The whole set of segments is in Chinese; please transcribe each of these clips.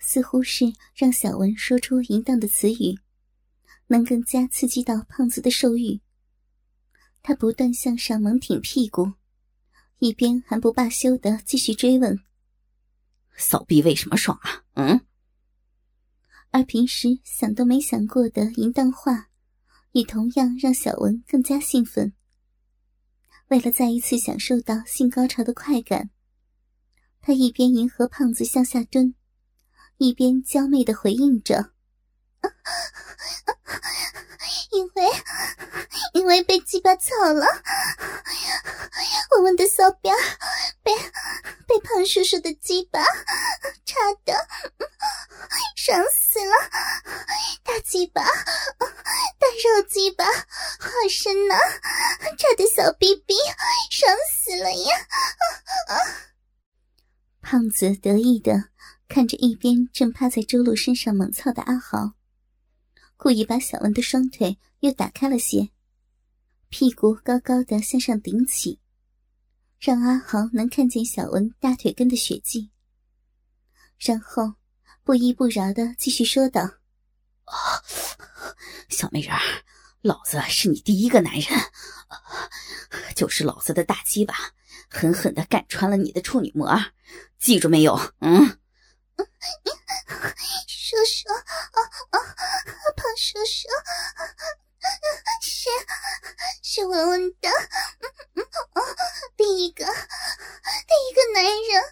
似乎是让小文说出淫荡的词语，能更加刺激到胖子的兽欲。他不断向上猛挺屁股，一边还不罢休的继续追问：“扫逼为什么爽啊？嗯？”而平时想都没想过的淫荡话，也同样让小文更加兴奋。为了再一次享受到性高潮的快感，他一边迎合胖子向下蹲。一边娇媚的回应着：“因为因为被鸡巴操了，我们的骚边被被胖叔叔的鸡巴插的爽死了，大鸡巴大肉鸡巴好深呐，插的小逼逼爽死了呀！”胖子得意的。看着一边正趴在周露身上猛操的阿豪，故意把小文的双腿又打开了些，屁股高高的向上顶起，让阿豪能看见小文大腿根的血迹。然后不依不饶的继续说道：“啊，小美人儿，老子是你第一个男人，就是老子的大鸡巴狠狠的干穿了你的处女膜，记住没有？嗯。” 叔叔，啊啊，胖叔叔，是是文文的嗯嗯第一个第一个男人，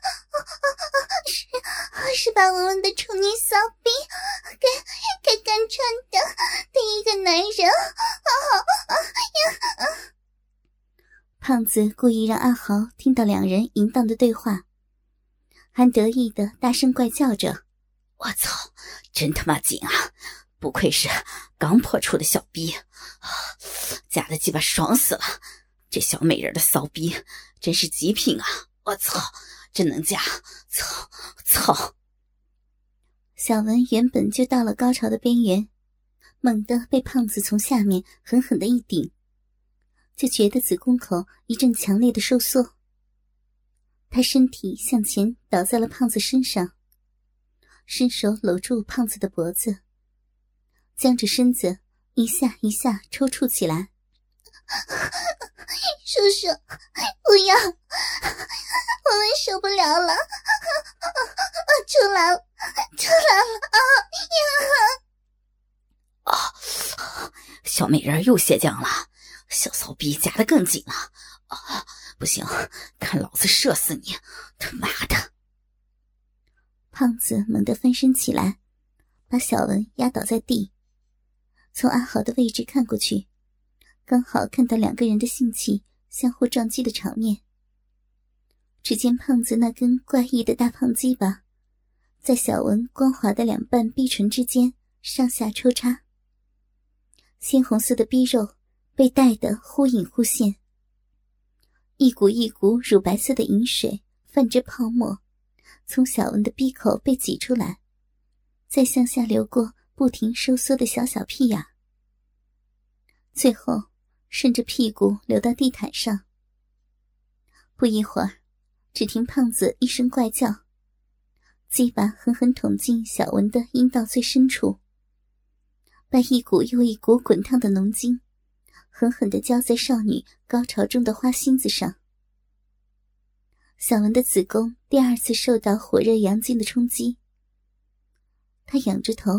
是是把文文的处女骚逼给给干穿的第一个男人。胖子故意让阿豪听到两人淫荡的对话。还得意的大声怪叫着：“我操，真他妈紧啊！不愧是刚破处的小逼，夹的鸡巴爽死了！这小美人的骚逼真是极品啊！我操，真能夹！操操！”小文原本就到了高潮的边缘，猛地被胖子从下面狠狠的一顶，就觉得子宫口一阵强烈的收缩。他身体向前倒在了胖子身上，伸手搂住胖子的脖子，僵着身子一下一下抽搐起来。叔叔，不要，我们受不了了，出来了，出来了啊呀！啊，小美人又泄浆了，小骚逼夹得更紧了啊！不行，看老子射死你！他妈的！胖子猛地翻身起来，把小文压倒在地。从阿豪的位置看过去，刚好看到两个人的性器相互撞击的场面。只见胖子那根怪异的大胖鸡巴，在小文光滑的两瓣逼唇之间上下抽插，鲜红色的逼肉被带得忽隐忽现。一股一股乳白色的饮水泛着泡沫，从小文的鼻口被挤出来，再向下流过不停收缩的小小屁眼，最后顺着屁股流到地毯上。不一会儿，只听胖子一声怪叫，鸡巴狠狠捅进小文的阴道最深处，把一股又一股滚烫的浓精。狠狠的浇在少女高潮中的花心子上，小文的子宫第二次受到火热阳精的冲击，她仰着头，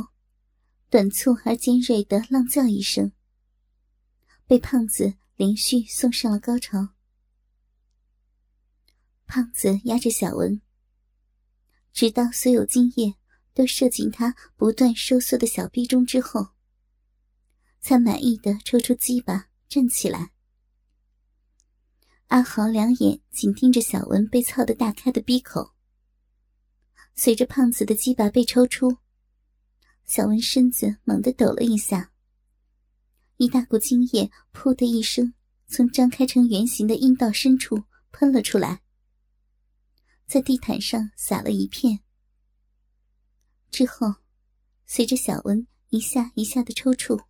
短促而尖锐的浪叫一声，被胖子连续送上了高潮。胖子压着小文，直到所有精液都射进他不断收缩的小臂中之后，才满意的抽出鸡巴。站起来，阿豪两眼紧盯着小文被操得大开的逼口。随着胖子的鸡巴被抽出，小文身子猛地抖了一下，一大股精液“噗”的一声从张开成圆形的阴道深处喷了出来，在地毯上洒了一片。之后，随着小文一下一下的抽搐。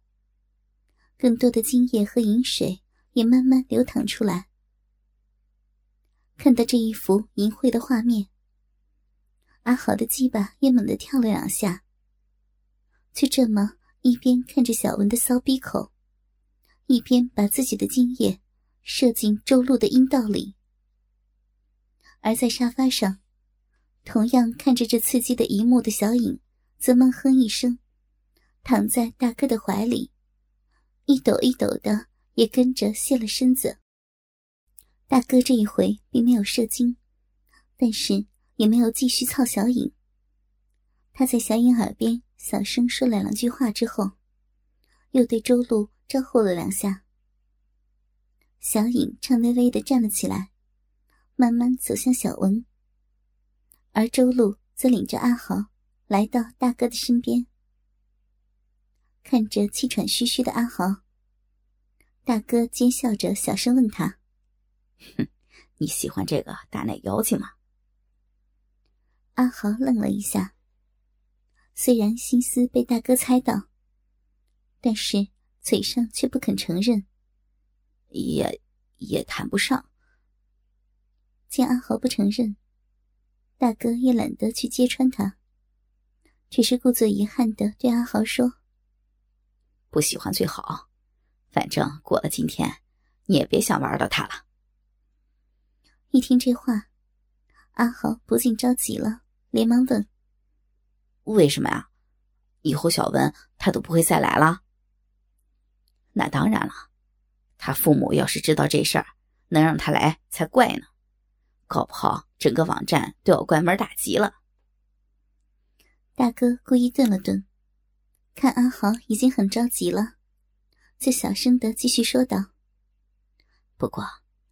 更多的精液和饮水也慢慢流淌出来。看到这一幅淫秽的画面，阿豪的鸡巴也猛地跳了两下，就这么一边看着小文的骚逼口，一边把自己的精液射进周露的阴道里。而在沙发上，同样看着这刺激的一幕的小影，则闷哼一声，躺在大哥的怀里，一抖一抖的也跟着泄了身子。大哥这一回并没有射精，但是。也没有继续操小影。他在小影耳边小声说了两句话之后，又对周露招呼了两下。小影颤巍巍的站了起来，慢慢走向小文，而周露则领着阿豪来到大哥的身边，看着气喘吁吁的阿豪，大哥奸笑着小声问他：“哼，你喜欢这个大奶妖精吗？”阿豪愣了一下，虽然心思被大哥猜到，但是嘴上却不肯承认。也也谈不上。见阿豪不承认，大哥也懒得去揭穿他，只是故作遗憾的对阿豪说：“不喜欢最好，反正过了今天，你也别想玩到他了。”一听这话，阿豪不禁着急了。连忙问：“为什么呀？以后小文他都不会再来了？”那当然了，他父母要是知道这事儿，能让他来才怪呢。搞不好整个网站都要关门大吉了。大哥故意顿了顿，看阿豪已经很着急了，就小声的继续说道：“不过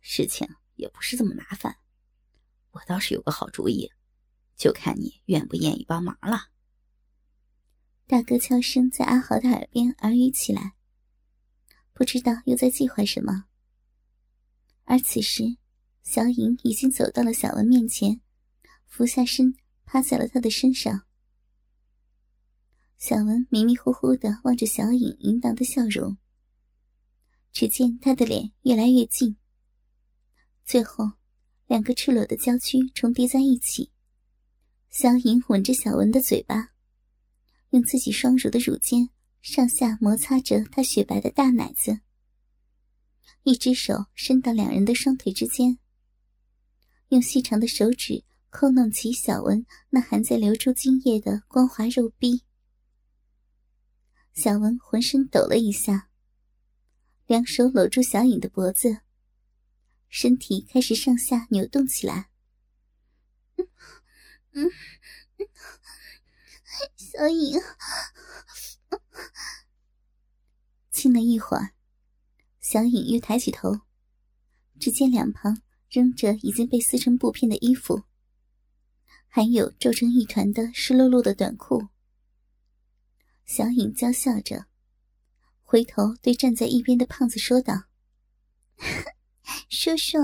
事情也不是这么麻烦，我倒是有个好主意。”就看你愿不愿意帮忙了。大哥悄声在阿豪的耳边耳语起来，不知道又在计划什么。而此时，小影已经走到了小文面前，俯下身趴在了他的身上。小文迷迷糊糊的望着小影淫荡的笑容，只见他的脸越来越近，最后，两个赤裸的娇躯重叠在一起。小影吻着小文的嘴巴，用自己双乳的乳尖上下摩擦着他雪白的大奶子，一只手伸到两人的双腿之间，用细长的手指抠弄起小文那还在流出精液的光滑肉壁。小文浑身抖了一下，两手搂住小影的脖子，身体开始上下扭动起来。嗯嗯嗯，小影，亲了一会儿，小影又抬起头，只见两旁扔着已经被撕成布片的衣服，还有皱成一团的湿漉漉的短裤。小影娇笑着，回头对站在一边的胖子说道：“ 叔叔，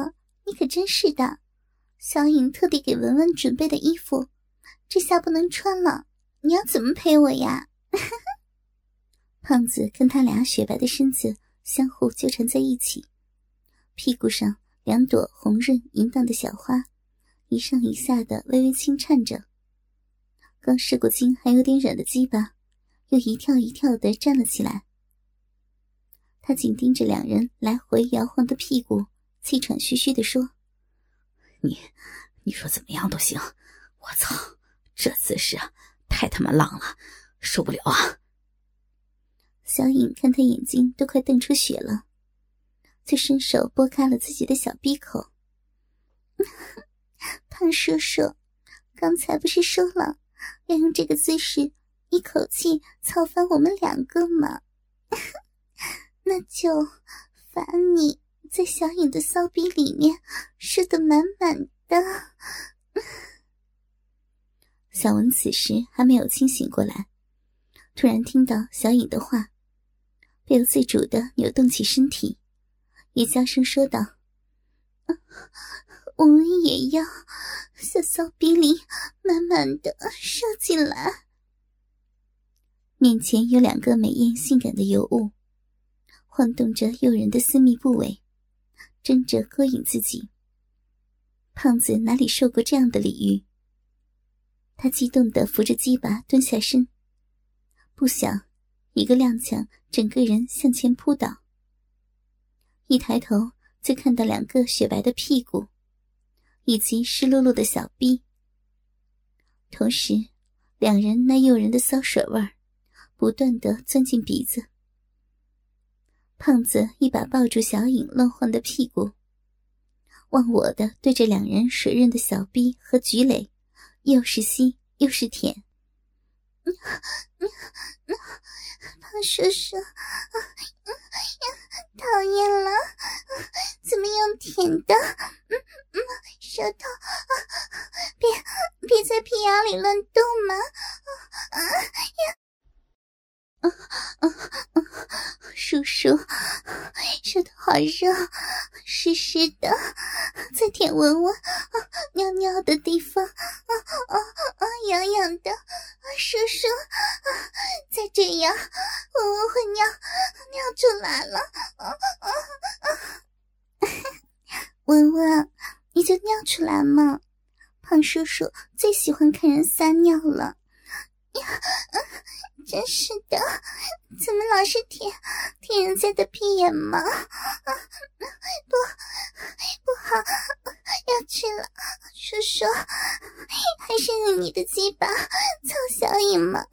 你可真是的。”小影特地给文文准备的衣服，这下不能穿了。你要怎么陪我呀？胖子跟他俩雪白的身子相互纠缠在一起，屁股上两朵红润淫荡的小花，一上一下的微微轻颤着。刚试过精还有点软的鸡巴，又一跳一跳的站了起来。他紧盯着两人来回摇晃的屁股，气喘吁吁的说。你，你说怎么样都行。我操，这姿势太他妈浪了，受不了啊！小影看他眼睛都快瞪出血了，就伸手拨开了自己的小闭口。胖叔叔，刚才不是说了要用这个姿势一口气操翻我们两个吗？那就罚你。在小影的骚逼里面射得满满的。小文此时还没有清醒过来，突然听到小影的话，不由自主的扭动起身体，也娇声说道：“我们也要在骚逼里满满的射进来。”面前有两个美艳性感的尤物，晃动着诱人的私密部位。争着勾引自己，胖子哪里受过这样的礼遇？他激动的扶着鸡巴蹲下身，不想一个踉跄，整个人向前扑倒。一抬头就看到两个雪白的屁股，以及湿漉漉的小臂。同时，两人那诱人的骚水味儿不断的钻进鼻子。胖子一把抱住小影乱晃的屁股，忘我的对着两人水润的小臂和菊蕾，又是吸又是舔。胖叔叔，讨厌了，怎么用舔的？嗯嗯，舌头，别别在屁眼里乱动嘛！啊呀！啊啊啊！叔叔，舌头好热，湿湿的，再舔闻闻尿尿的地方，啊啊啊，痒痒的，叔叔，再这样，闻闻会尿尿出来了，啊啊啊！闻闻，你就尿出来嘛，胖叔叔最喜欢看人撒尿了。真是的，怎么老是舔舔人家的屁眼嘛？不，不好，要去了，叔叔，还是用你的鸡巴操小影嘛？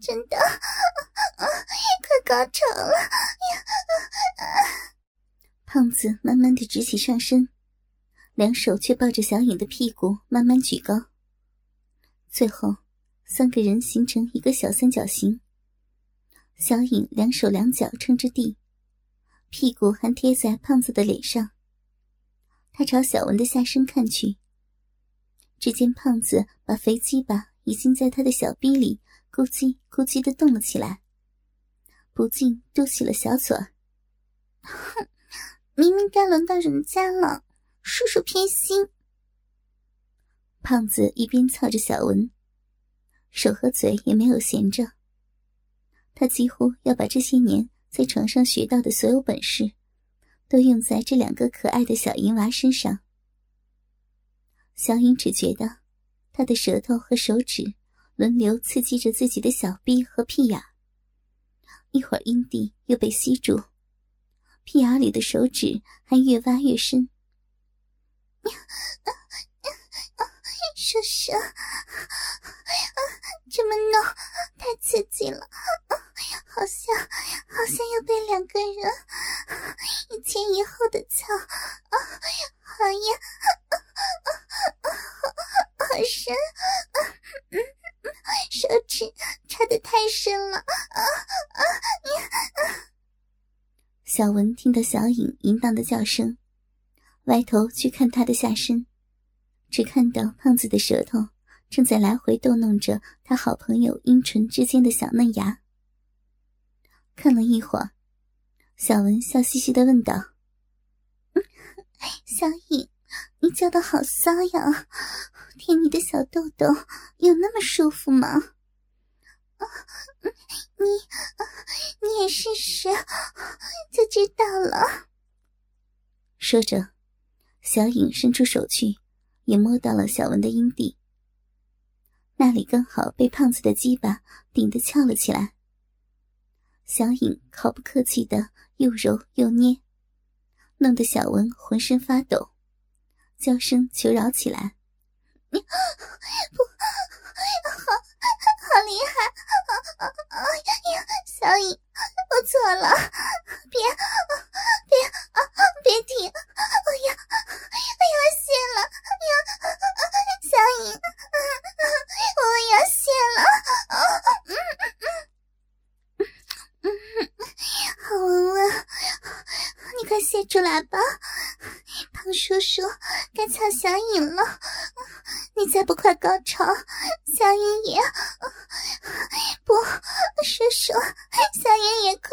真的，快高潮了！胖子慢慢的直起上身，两手却抱着小影的屁股慢慢举高，最后。三个人形成一个小三角形，小影两手两脚撑着地，屁股还贴在胖子的脸上。他朝小文的下身看去，只见胖子把肥鸡巴已经在他的小逼里咕叽咕叽的动了起来，不禁嘟起了小嘴。哼，明明该轮到人家了，叔叔偏心。胖子一边操着小文。手和嘴也没有闲着，他几乎要把这些年在床上学到的所有本事，都用在这两个可爱的小银娃身上。小影只觉得，他的舌头和手指轮流刺激着自己的小臂和屁眼，一会儿阴蒂又被吸住，屁眼里的手指还越挖越深。叔叔。这么弄太刺激了，好像好像要被两个人一前一后的操，好呀，好深，手指插的太深了啊，小文听到小影淫荡的叫声，歪头去看他的下身，只看到胖子的舌头。正在来回逗弄着他好朋友阴唇之间的小嫩芽。看了一会儿，小文笑嘻嘻的问道：“小影，你叫的好骚呀，舔你的小豆豆有那么舒服吗？你，你也试试，就知道了。”说着，小影伸出手去，也摸到了小文的阴蒂。那里刚好被胖子的鸡巴顶得翘了起来，小影毫不客气的又揉又捏，弄得小文浑身发抖，娇声求饶起来：“不，好，好厉害！哎呀，小影，我错了，别，别，别停！哎呀，哎呀，谢了，呀，小颖。”我要谢了，嗯嗯嗯嗯，好文文，你快谢出来吧，胖叔叔该操小影了，你再不快高潮，小影也不，叔叔，小影也快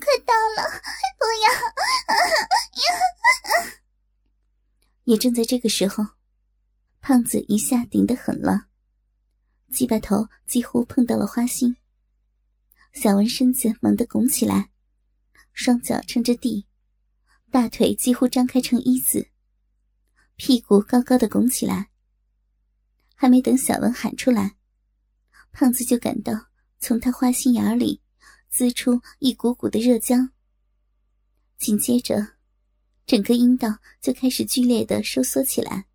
快到了，不要，也正在这个时候，胖子一下顶得狠了。鸡巴头几乎碰到了花心，小文身子猛地拱起来，双脚撑着地，大腿几乎张开成一字，屁股高高的拱起来，还没等小文喊出来，胖子就感到从他花心眼里滋出一股股的热浆，紧接着，整个阴道就开始剧烈的收缩起来。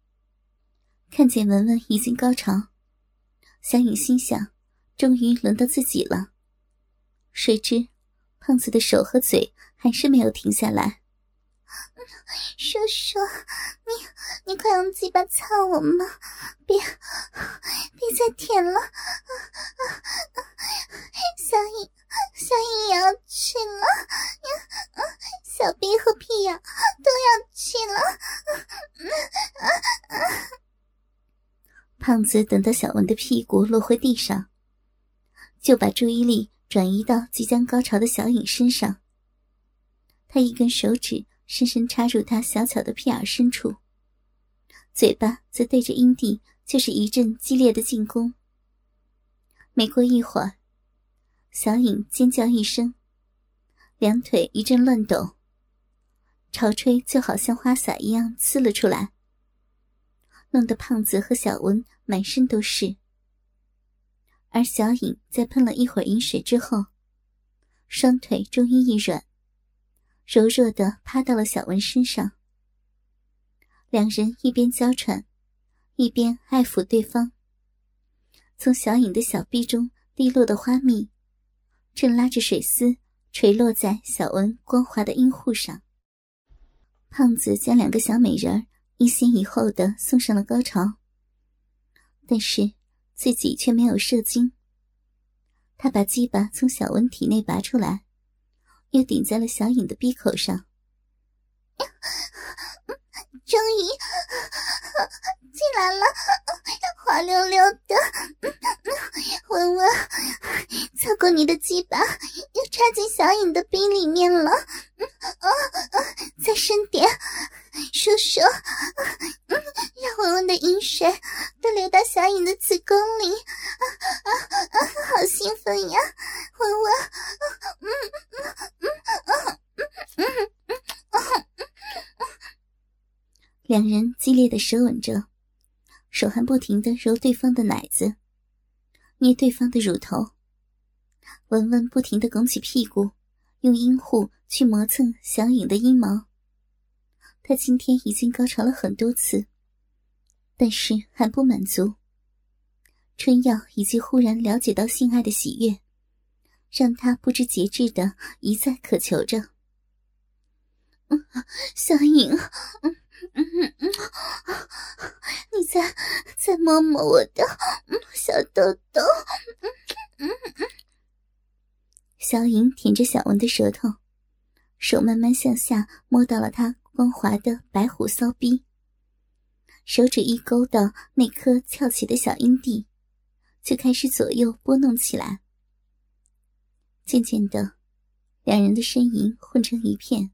看见文文已经高潮，小颖心想：终于轮到自己了。谁知，胖子的手和嘴还是没有停下来。叔叔，你你快用鸡巴操我嘛！别别再舔了，小颖小颖也要去了，小兵和屁眼都要去了。胖子等到小文的屁股落回地上，就把注意力转移到即将高潮的小颖身上。他一根手指。深深插入他小巧的屁眼深处，嘴巴则对着阴蒂，就是一阵激烈的进攻。没过一会儿，小颖尖叫一声，两腿一阵乱抖，潮吹就好像花洒一样呲了出来，弄得胖子和小文满身都是。而小颖在喷了一会儿饮水之后，双腿终于一软。柔弱的趴到了小文身上，两人一边娇喘，一边爱抚对方。从小颖的小臂中滴落的花蜜，正拉着水丝垂落在小文光滑的阴户上。胖子将两个小美人儿一先一后的送上了高潮，但是自己却没有射精。他把鸡巴从小文体内拔出来。又顶在了小颖的鼻口上，终于进来了，滑溜溜的，文文，擦过你的鸡巴，又插进小颖的鼻里面了，啊啊，再深点，叔叔，让文文的饮水都流到小颖的子宫里，啊啊啊，好兴奋呀，文文，嗯嗯。两人激烈的舌吻着，手还不停的揉对方的奶子，捏对方的乳头。文文不停的拱起屁股，用阴户去磨蹭小颖的阴毛。他今天已经高潮了很多次，但是还不满足。春药以及忽然了解到性爱的喜悦，让他不知节制的一再渴求着。小颖，嗯，你再再摸摸我的小豆豆，嗯嗯。小颖舔着小文的舌头，手慢慢向下摸到了他光滑的白虎骚逼，手指一勾到那颗翘起的小阴蒂，就开始左右拨弄起来。渐渐的，两人的呻吟混成一片。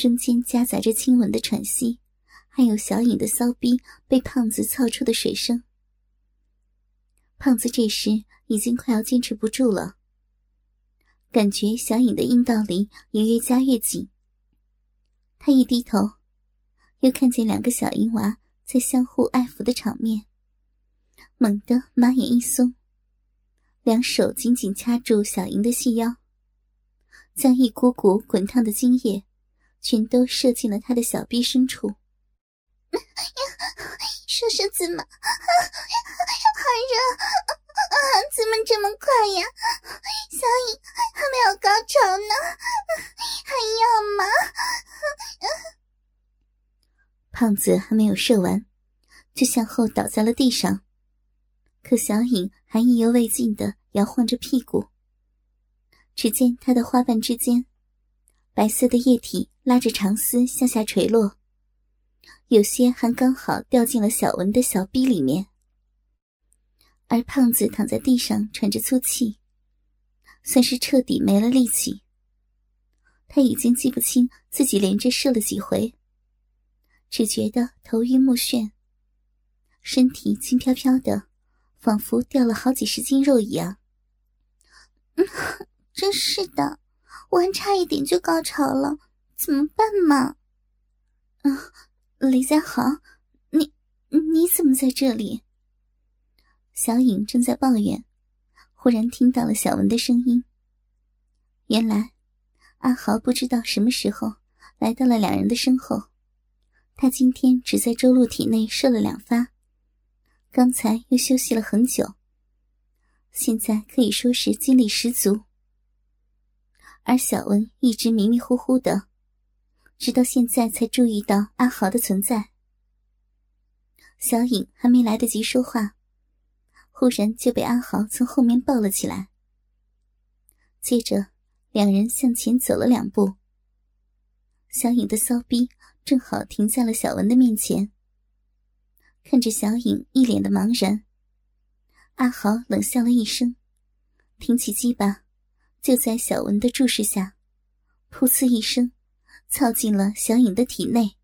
中间夹杂着亲吻的喘息，还有小颖的骚逼被胖子操出的水声。胖子这时已经快要坚持不住了，感觉小颖的阴道里也越夹越紧。他一低头，又看见两个小淫娃在相互爱抚的场面，猛地马眼一松，两手紧紧掐住小莹的细腰，将一股股滚烫的精液。全都射进了他的小臂深处。叔叔怎么好热？怎么这么快呀？小颖还没有高潮呢，还要吗？胖子还没有射完，就向后倒在了地上。可小颖还意犹未尽的摇晃着屁股。只见他的花瓣之间。白色的液体拉着长丝向下垂落，有些还刚好掉进了小文的小臂里面。而胖子躺在地上喘着粗气，算是彻底没了力气。他已经记不清自己连着射了几回，只觉得头晕目眩，身体轻飘飘的，仿佛掉了好几十斤肉一样。真是的。我还差一点就高潮了，怎么办嘛？啊，李家豪，你你怎么在这里？小颖正在抱怨，忽然听到了小文的声音。原来，阿豪不知道什么时候来到了两人的身后。他今天只在周露体内射了两发，刚才又休息了很久，现在可以说是精力十足。而小文一直迷迷糊糊的，直到现在才注意到阿豪的存在。小颖还没来得及说话，忽然就被阿豪从后面抱了起来。接着，两人向前走了两步。小颖的骚逼正好停在了小文的面前。看着小颖一脸的茫然，阿豪冷笑了一声，挺起鸡巴，就在小文的注视下，噗呲一声，操进了小颖的体内。